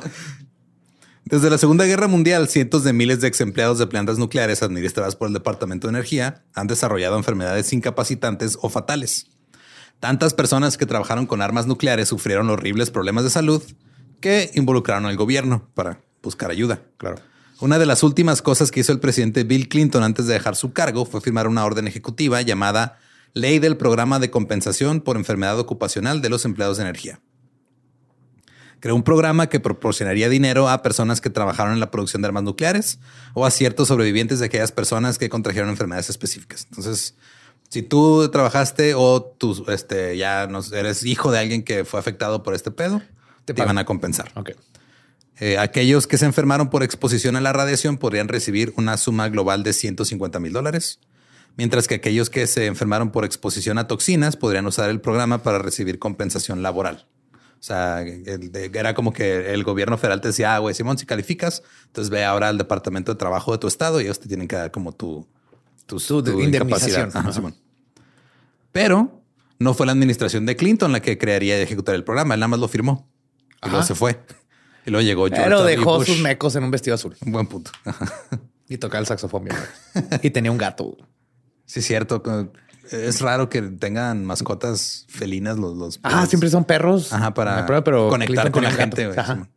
Desde la Segunda Guerra Mundial, cientos de miles de ex empleados de plantas nucleares administradas por el Departamento de Energía han desarrollado enfermedades incapacitantes o fatales. Tantas personas que trabajaron con armas nucleares sufrieron horribles problemas de salud que involucraron al gobierno para buscar ayuda. Claro. Una de las últimas cosas que hizo el presidente Bill Clinton antes de dejar su cargo fue firmar una orden ejecutiva llamada Ley del Programa de Compensación por Enfermedad Ocupacional de los Empleados de Energía. Creó un programa que proporcionaría dinero a personas que trabajaron en la producción de armas nucleares o a ciertos sobrevivientes de aquellas personas que contrajeron enfermedades específicas. Entonces, si tú trabajaste o tú este, ya no eres hijo de alguien que fue afectado por este pedo, te, van a compensar. Ok. Eh, aquellos que se enfermaron por exposición a la radiación podrían recibir una suma global de 150 mil dólares, mientras que aquellos que se enfermaron por exposición a toxinas podrían usar el programa para recibir compensación laboral. O sea, el de- era como que el gobierno federal te decía, ah, güey, Simón, si calificas, entonces ve ahora al departamento de trabajo de tu estado y ellos te tienen que dar como tu, tu, Tu tu incapacidad. Ajá, Ajá. Simón. Pero no fue la administración de Clinton la que crearía y ejecutar el programa. Él nada más lo firmó y luego se fue. Y luego llegó George Pero dejó Bush. sus mecos en un vestido azul Un buen punto. y tocaba el saxofón. y tenía un gato. Sí, cierto. Es raro que tengan mascotas felinas los, los Ah, perros. siempre son perros. Ajá, para Me prueba, pero conectar Clinton con la gente. Ajá.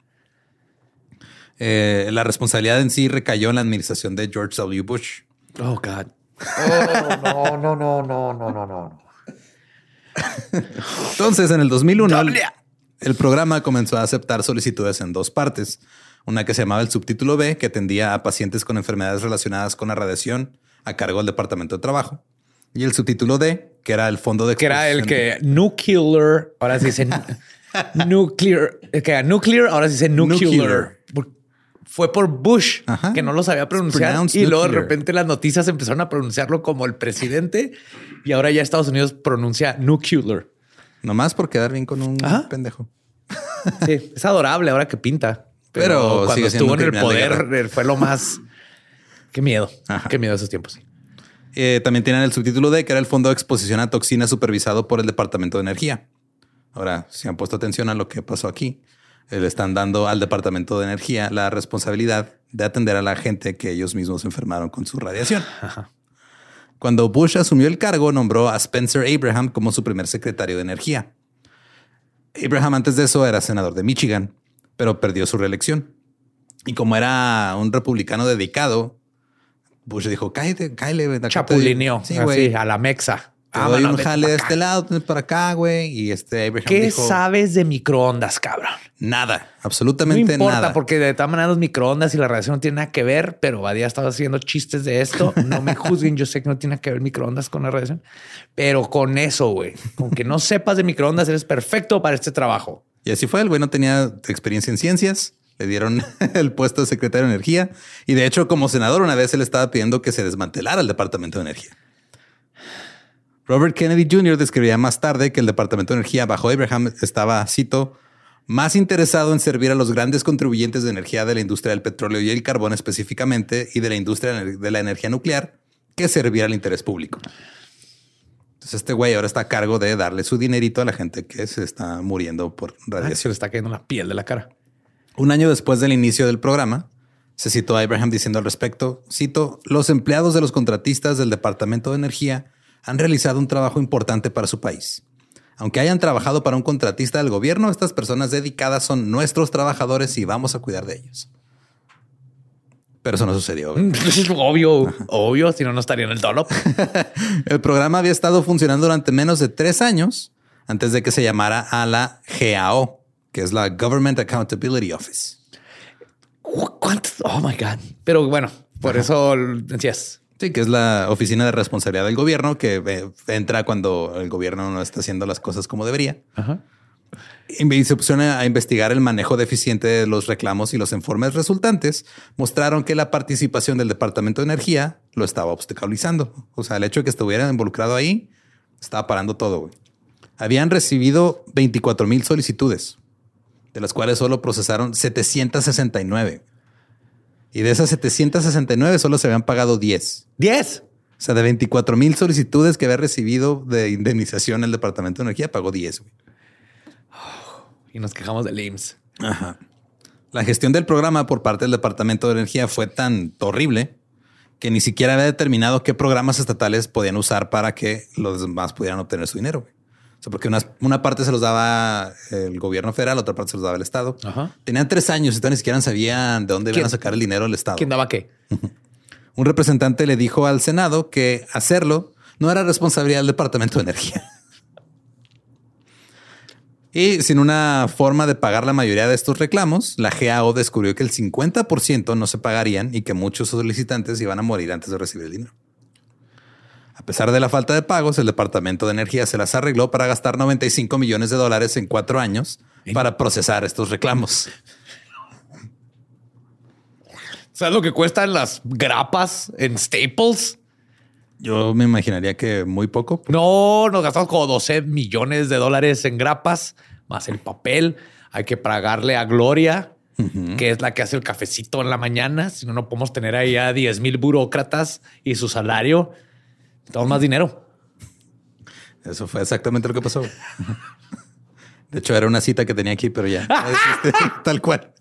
Eh, la responsabilidad en sí recayó en la administración de George W. Bush. Oh, God. no, no, no, no, no, no, no. Entonces, en el 2001, el, Doble A. El programa comenzó a aceptar solicitudes en dos partes. Una que se llamaba el subtítulo B, que atendía a pacientes con enfermedades relacionadas con la radiación a cargo del Departamento de Trabajo. Y el subtítulo D, que era el fondo de Que era el que nuclear, ahora se dice nuclear, el que era nuclear, ahora se dice nuclear. Fue por Bush Ajá. que no lo sabía pronunciar y luego de repente las noticias empezaron a pronunciarlo como el presidente y ahora ya Estados Unidos pronuncia nuclear. Nomás por quedar bien con un Ajá. pendejo. Sí, es adorable ahora que pinta. Pero, Pero cuando estuvo en el de poder eh, fue lo más. Qué miedo. Ajá. Qué miedo esos tiempos. Eh, también tienen el subtítulo D, que era el Fondo de Exposición a Toxinas supervisado por el Departamento de Energía. Ahora, si han puesto atención a lo que pasó aquí, eh, le están dando al Departamento de Energía la responsabilidad de atender a la gente que ellos mismos enfermaron con su radiación. Cuando Bush asumió el cargo, nombró a Spencer Abraham como su primer secretario de Energía. Abraham antes de eso era senador de Michigan, pero perdió su reelección. Y como era un republicano dedicado, Bush dijo, cállate, cállate. Chapulineó. Sí, así, güey. a la mexa. Te doy Vámonos, un jale de este lado, para acá, güey. Y este Abraham ¿Qué dijo, sabes de microondas, cabrón? Nada, No absolutamente importa, nada. porque de todas maneras los microondas y la radiación no tienen nada que ver, pero Badía estaba haciendo chistes de esto. No me juzguen, yo sé que no tiene que ver microondas con la radiación, pero con eso, güey, con que no sepas de microondas, eres perfecto para este trabajo. Y así fue, el güey no tenía experiencia en ciencias. Le dieron el puesto de secretario de energía. Y de hecho, como senador, una vez él estaba pidiendo que se desmantelara el Departamento de Energía. Robert Kennedy Jr. describía más tarde que el Departamento de Energía bajo Abraham estaba, cito, más interesado en servir a los grandes contribuyentes de energía de la industria del petróleo y el carbón específicamente y de la industria de la energía nuclear que servir al interés público. Entonces este güey ahora está a cargo de darle su dinerito a la gente que se está muriendo por se radiación. le está cayendo la piel de la cara. Un año después del inicio del programa, se citó a Abraham diciendo al respecto, cito, los empleados de los contratistas del Departamento de Energía han realizado un trabajo importante para su país. Aunque hayan trabajado para un contratista del gobierno, estas personas dedicadas son nuestros trabajadores y vamos a cuidar de ellos. Pero eso no sucedió. güey. obvio, obvio, si no, no estaría en el dolop. El programa había estado funcionando durante menos de tres años antes de que se llamara a la GAO, que es la Government Accountability Office. ¿Cuántos? Oh my God. Pero bueno, por eso decías. Sí, que es la oficina de responsabilidad del gobierno que eh, entra cuando el gobierno no está haciendo las cosas como debería. Y se pusieron a investigar el manejo deficiente de los reclamos y los informes resultantes mostraron que la participación del Departamento de Energía lo estaba obstaculizando. O sea, el hecho de que estuviera involucrado ahí estaba parando todo. Habían recibido 24 mil solicitudes, de las cuales solo procesaron 769. Y de esas 769 solo se habían pagado 10. 10. O sea, de 24 mil solicitudes que había recibido de indemnización el Departamento de Energía, pagó 10. güey. Y nos quejamos del IMSS. Ajá. La gestión del programa por parte del Departamento de Energía fue tan horrible que ni siquiera había determinado qué programas estatales podían usar para que los demás pudieran obtener su dinero. güey. O sea, porque unas- una parte se los daba el gobierno federal, otra parte se los daba el Estado. Ajá. Tenían tres años y todavía ni siquiera sabían de dónde iban a ¿Quién- sacar el dinero del Estado. ¿Quién daba qué? Un representante le dijo al Senado que hacerlo no era responsabilidad del Departamento de Energía. Y sin una forma de pagar la mayoría de estos reclamos, la GAO descubrió que el 50% no se pagarían y que muchos solicitantes iban a morir antes de recibir el dinero. A pesar de la falta de pagos, el Departamento de Energía se las arregló para gastar 95 millones de dólares en cuatro años para procesar estos reclamos. ¿Sabes lo que cuestan las grapas en Staples? Yo me imaginaría que muy poco. No, nos gastamos como 12 millones de dólares en grapas, más el papel. Hay que pagarle a Gloria, que es la que hace el cafecito en la mañana. Si no, no podemos tener ahí a 10 mil burócratas y su salario. Tenemos más dinero. Eso fue exactamente lo que pasó. De hecho, era una cita que tenía aquí, pero ya. Es, este, tal cual.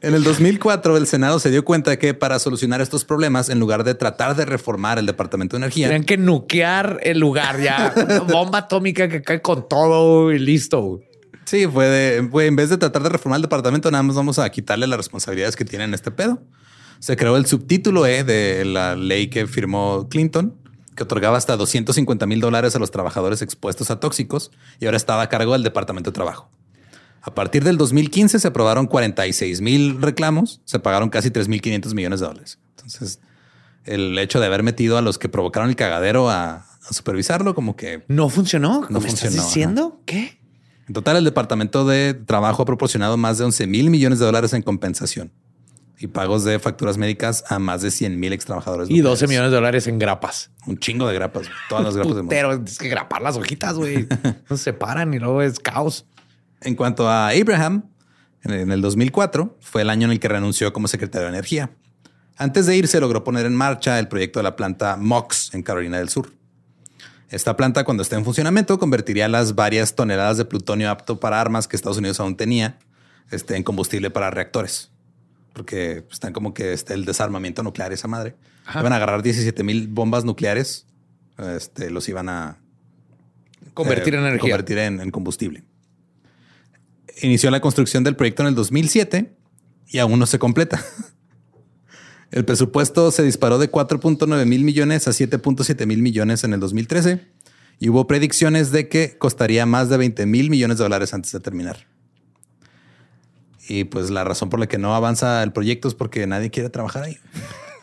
En el 2004, el Senado se dio cuenta que para solucionar estos problemas, en lugar de tratar de reformar el Departamento de Energía, Tienen que nuquear el lugar ya. Bomba atómica que cae con todo y listo. sí, fue de, fue en vez de tratar de reformar el departamento, nada más vamos a quitarle las responsabilidades que tienen este pedo. Se creó el subtítulo E de la ley que firmó Clinton, que otorgaba hasta 250 mil dólares a los trabajadores expuestos a tóxicos y ahora estaba a cargo del Departamento de Trabajo. A partir del 2015 se aprobaron 46 mil reclamos, se pagaron casi 3.500 millones de dólares. Entonces, el hecho de haber metido a los que provocaron el cagadero a, a supervisarlo, como que No funcionó. No ¿Me estás funcionó, diciendo? ¿Qué? en total el Departamento de Trabajo ha proporcionado más de 11 mil millones de dólares en compensación y pagos de facturas médicas a más de 100 mil ex trabajadores. Y 12 millones de dólares en grapas. Un chingo de grapas, todas las grapas de. Pero es que grapar las hojitas, güey. No se separan y luego es caos. En cuanto a Abraham, en en el 2004 fue el año en el que renunció como secretario de Energía. Antes de irse, logró poner en marcha el proyecto de la planta MOX en Carolina del Sur. Esta planta, cuando esté en funcionamiento, convertiría las varias toneladas de plutonio apto para armas que Estados Unidos aún tenía este, en combustible para reactores. Porque están como que está el desarmamiento nuclear, esa madre. Iban a agarrar 17 mil bombas nucleares, este, los iban a Convertir eh, en energía. Convertir en, en combustible. Inició la construcción del proyecto en el 2007 y aún no se completa. El presupuesto se disparó de 4.9 mil millones a 7.7 mil millones en el 2013 y hubo predicciones de que costaría más de 20 mil millones de dólares antes de terminar. Y pues la razón por la que no avanza el proyecto es porque nadie quiere trabajar ahí.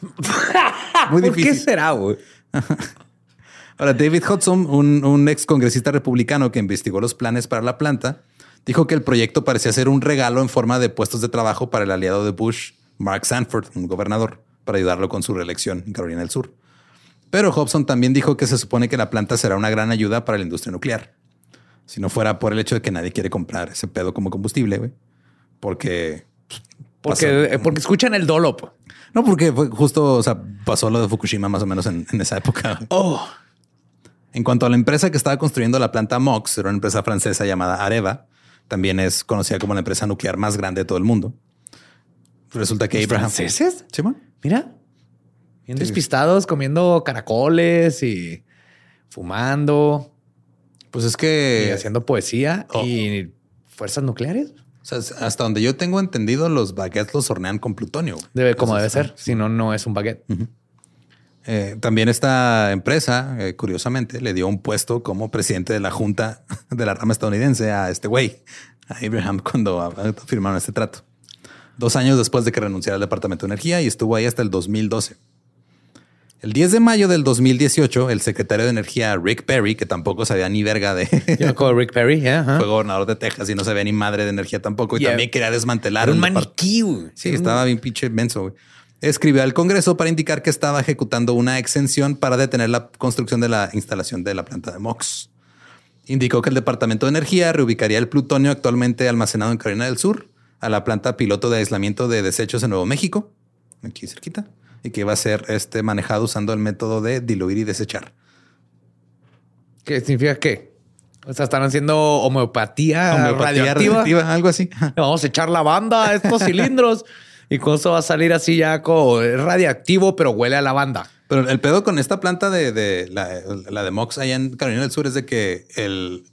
Muy ¿Por qué será, güey? Ahora, David Hudson, un, un ex congresista republicano que investigó los planes para la planta, dijo que el proyecto parecía ser un regalo en forma de puestos de trabajo para el aliado de Bush, Mark Sanford, un gobernador, para ayudarlo con su reelección en Carolina del Sur. Pero Hobson también dijo que se supone que la planta será una gran ayuda para la industria nuclear. Si no fuera por el hecho de que nadie quiere comprar ese pedo como combustible, güey. Porque... Porque, pasó- porque escuchan el dolop. No, porque fue justo, o sea, pasó lo de Fukushima más o menos en, en esa época. Oh, En cuanto a la empresa que estaba construyendo la planta MOX, era una empresa francesa llamada Areva. También es conocida como la empresa nuclear más grande de todo el mundo. Resulta que Abraham. ¿franceses? Sí, man. Mira, bien despistados, comiendo caracoles y fumando Pues es y que haciendo poesía Oh. y fuerzas nucleares. O sea, hasta donde yo tengo entendido, los baguettes los hornean con plutonio. Debe como debe ser. Si no, no es un baguette. Eh, también esta empresa, eh, curiosamente, le dio un puesto como presidente de la junta de la rama estadounidense a este güey, a Abraham, cuando firmaron este trato. Dos años después de que renunciara al Departamento de Energía y estuvo ahí hasta el 2012. El 10 de mayo del 2018, el secretario de Energía Rick Perry, que tampoco sabía ni verga de... Yo Rick Perry, yeah, fue gobernador de Texas y no sabía ni madre de energía tampoco. Y Yeah. también quería desmantelar Era un maniquí, güey. Sí, estaba bien pinche menso. güey. Escribió al Congreso para indicar que estaba ejecutando una exención para detener la construcción de la instalación de la planta de MOX. Indicó que el Departamento de Energía reubicaría el plutonio actualmente almacenado en Carolina del Sur a la planta piloto de aislamiento de desechos en Nuevo México, aquí cerquita, y que iba a ser este, manejado usando el método de diluir y desechar. ¿Qué significa qué? O sea, están haciendo homeopatía, Homeopatía radioactiva. radioactiva, algo así. Vamos a echar lavanda a estos cilindros y con eso va a salir así ya como es radiactivo, pero huele a lavanda. Pero el pedo con esta planta de, de la, la de Mox allá en Carolina del Sur es de que el,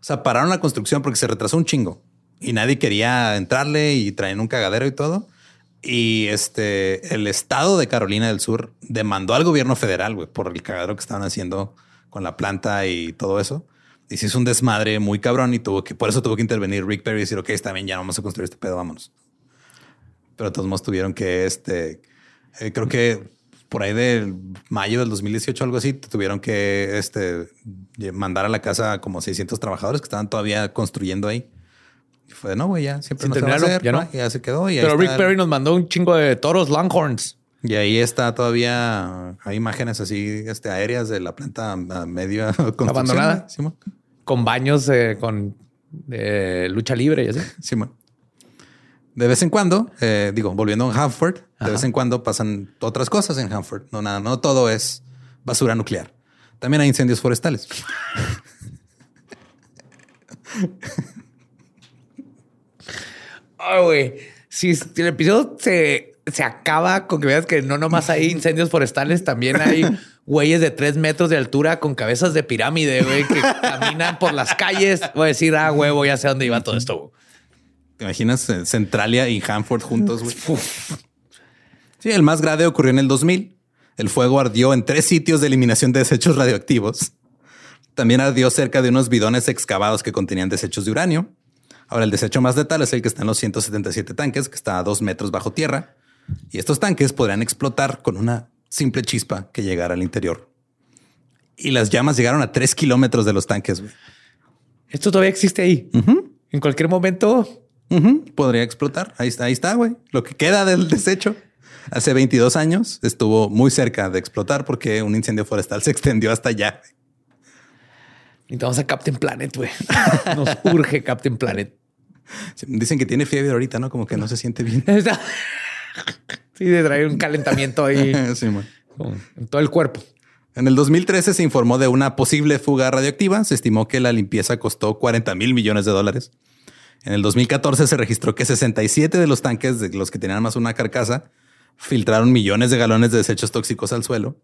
o sea, pararon la construcción porque se retrasó un chingo y nadie quería entrarle y traían un cagadero y todo. Y este, el estado de Carolina del Sur demandó al gobierno federal güey, por el cagadero que estaban haciendo con la planta y todo eso. Y se hizo un desmadre muy cabrón y tuvo que, por eso tuvo que intervenir Rick Perry y decir, ok, está bien, ya vamos a construir este pedo, vámonos. Pero todos modos tuvieron que, este, eh, creo que por ahí de mayo del 2018 algo así, tuvieron que este, mandar a la casa como 600 trabajadores que estaban todavía construyendo ahí. Y fue, no, güey, ya siempre Sin no se va a hacer, ya no. ya se quedó. Y Pero Rick Perry nos mandó un chingo de toros Longhorns. Y ahí está todavía, hay imágenes así este, aéreas de la planta a medio construcción, Abandonada. Simón. con baños eh, con lucha libre y así. Simón. De vez en cuando, eh, digo, volviendo a Hanford, de Ajá. vez en cuando pasan otras cosas en Hanford. No, nada, no todo es basura nuclear. También hay incendios forestales. Ay, güey. Si, el episodio se, se acaba con que veas que no nomás hay incendios forestales, también hay güeyes de tres metros de altura con cabezas de pirámide, güey, que caminan por las calles. Voy a decir, ah, huevo, ya sé dónde iba todo esto. güey. ¿Te imaginas eh, Centralia y Hanford juntos? güey? Sí, el más grave ocurrió en el 2000. El fuego ardió en tres sitios de eliminación de desechos radioactivos. También ardió cerca de unos bidones excavados que contenían desechos de uranio. Ahora, el desecho más letal es el que está en los 177 tanques, que está a dos metros bajo tierra. Y estos tanques podrían explotar con una simple chispa que llegara al interior. Y las llamas llegaron a tres kilómetros de los tanques. Esto todavía existe ahí. En cualquier momento. Podría explotar. Ahí está, ahí está, güey. Lo que queda del desecho. Hace 22 años estuvo muy cerca de explotar porque un incendio forestal se extendió hasta allá. Necesitamos a Captain Planet, güey. Nos urge Captain Planet. Dicen que tiene fiebre ahorita, ¿no? Como que no se siente bien. sí, de traer un calentamiento ahí Sí, en todo el cuerpo. En el 2013 se informó de una posible fuga radioactiva. Se estimó que la limpieza costó 40 mil millones de dólares. En el 2014 se registró que 67 de los tanques de los que tenían más una carcasa filtraron millones de galones de desechos tóxicos al suelo.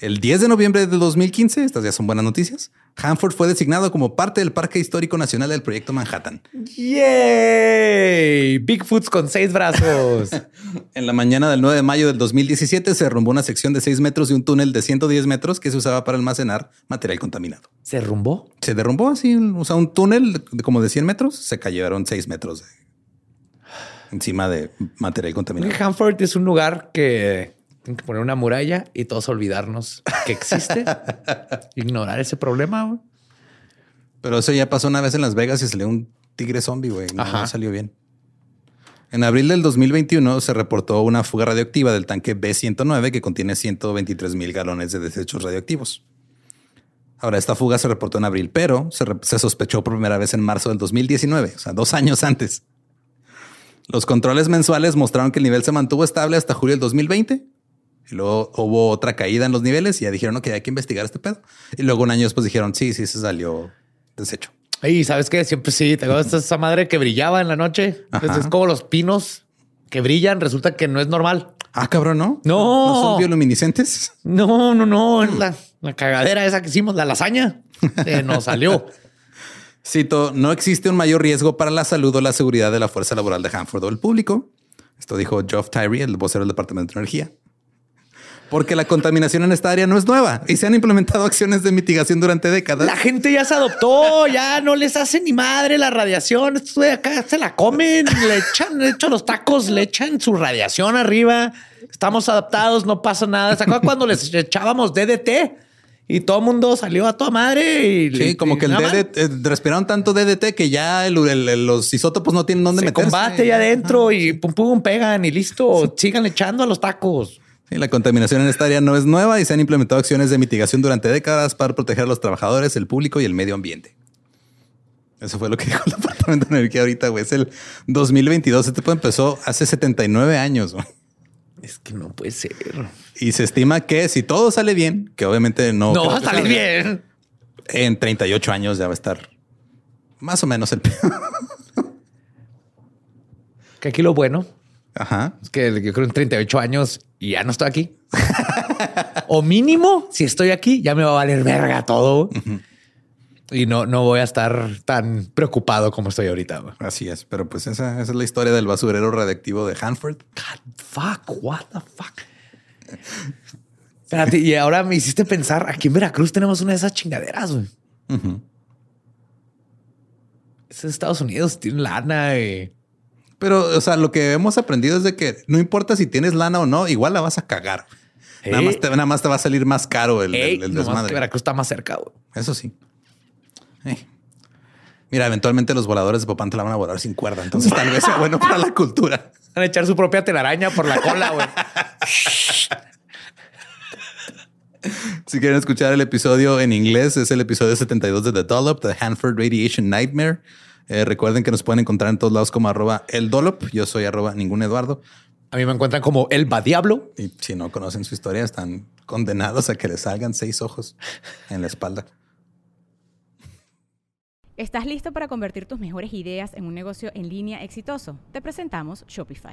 El 10 de noviembre del 2015, estas ya son buenas noticias, Hanford fue designado como parte del Parque Histórico Nacional del Proyecto Manhattan. ¡Yay! Bigfoots con seis brazos. En la mañana del 9 de mayo del 2017 se derrumbó una sección de 6 metros de un túnel de 110 metros que se usaba para almacenar material contaminado. ¿Se rumbó? Se derrumbó así, o sea, un túnel de como de 100 metros, se cayeron 6 metros de- encima de material contaminado. Hanford es un lugar que tienen que poner una muralla y todos olvidarnos que existe. Ignorar ese problema. güey. Pero eso ya pasó una vez en Las Vegas y salió un tigre zombie, güey. No, no salió bien. En abril del 2021 se reportó una fuga radioactiva del tanque B109 que contiene 123 mil galones de desechos radioactivos. Ahora, esta fuga se reportó en abril, pero se sospechó por primera vez en marzo del 2019, o sea, dos años antes. Los controles mensuales mostraron que el nivel se mantuvo estable hasta julio del 2020. Y luego hubo otra caída en los niveles y ya dijeron que hay que investigar este pedo. Y luego un año después dijeron, sí, sí, se salió desecho. Y sabes que siempre sí, te acuerdas de esa madre que brillaba en la noche. Es como los pinos que brillan. Resulta que no es normal. Ah, cabrón, ¿no? No. ¿No son bioluminiscentes? No, no, no. es La, la cagadera esa que hicimos, la lasaña, se nos salió. Cito, no existe un mayor riesgo para la salud o la seguridad de la fuerza laboral de Hanford o el público. Esto dijo Geoff Tyree, el vocero del Departamento de Energía. Porque la contaminación en esta área no es nueva y se han implementado acciones de mitigación durante décadas. La gente ya se adoptó, ya no les hace ni madre la radiación. Esto de acá se la comen, le echan, de hecho, los tacos le echan su radiación arriba. Estamos adaptados, no pasa nada. ¿Se acuerdan cuando les echábamos DDT? Y todo el mundo salió a toda madre. Y Sí, como que el DDT, eh, respiraron tanto DDT que ya el- el- el- los isótopos no tienen dónde Se meterse. combate ahí adentro y pum pum pegan y listo. Sigan echando a los tacos. Sí, la contaminación en esta área no es nueva y se han implementado acciones de mitigación durante décadas para proteger a los trabajadores, el público y el medio ambiente. Eso fue lo que dijo el Departamento de Energía ahorita, güey. Es el 2022. Este tipo empezó hace 79 años. güey. Es que no puede ser. Y se estima que si todo sale bien, que obviamente no. No va a salir bien. En 38 años ya va a estar más o menos el. Que aquí lo bueno Ajá. es que yo creo en 38 años y ya no estoy aquí. o mínimo, si estoy aquí, ya me va a valer verga todo. Y no, no voy a estar tan preocupado como estoy ahorita. güey. Así es. Pero pues esa, esa es la historia del basurero radiactivo de Hanford. God, fuck, what the fuck. Espérate, y ahora me hiciste pensar, aquí en Veracruz tenemos una de esas chingaderas, güey. Es Estados Unidos, tiene lana y... Pero, o sea, lo que hemos aprendido es de que no importa si tienes lana o no, igual la vas a cagar. Nada, más te, nada más te va a salir más caro el, Ey, el- el desmadre. que Veracruz está más cerca, güey. Eso sí. Ey. Mira, eventualmente los voladores de Popán te la van a volar sin cuerda. Entonces tal vez sea bueno para la cultura. Van a echar su propia telaraña por la cola, güey. Si quieren escuchar el episodio en inglés, es el episodio 72 de The Dollop, The Hanford Radiation Nightmare. Eh, recuerden que nos pueden encontrar en todos lados como arroba el Dollop. Yo soy arroba ningún Eduardo. A mí me encuentran como el va diablo. Y si no conocen su historia, están condenados a que les salgan seis ojos en la espalda. ¿Estás listo para convertir tus mejores ideas en un negocio en línea exitoso? Te presentamos Shopify.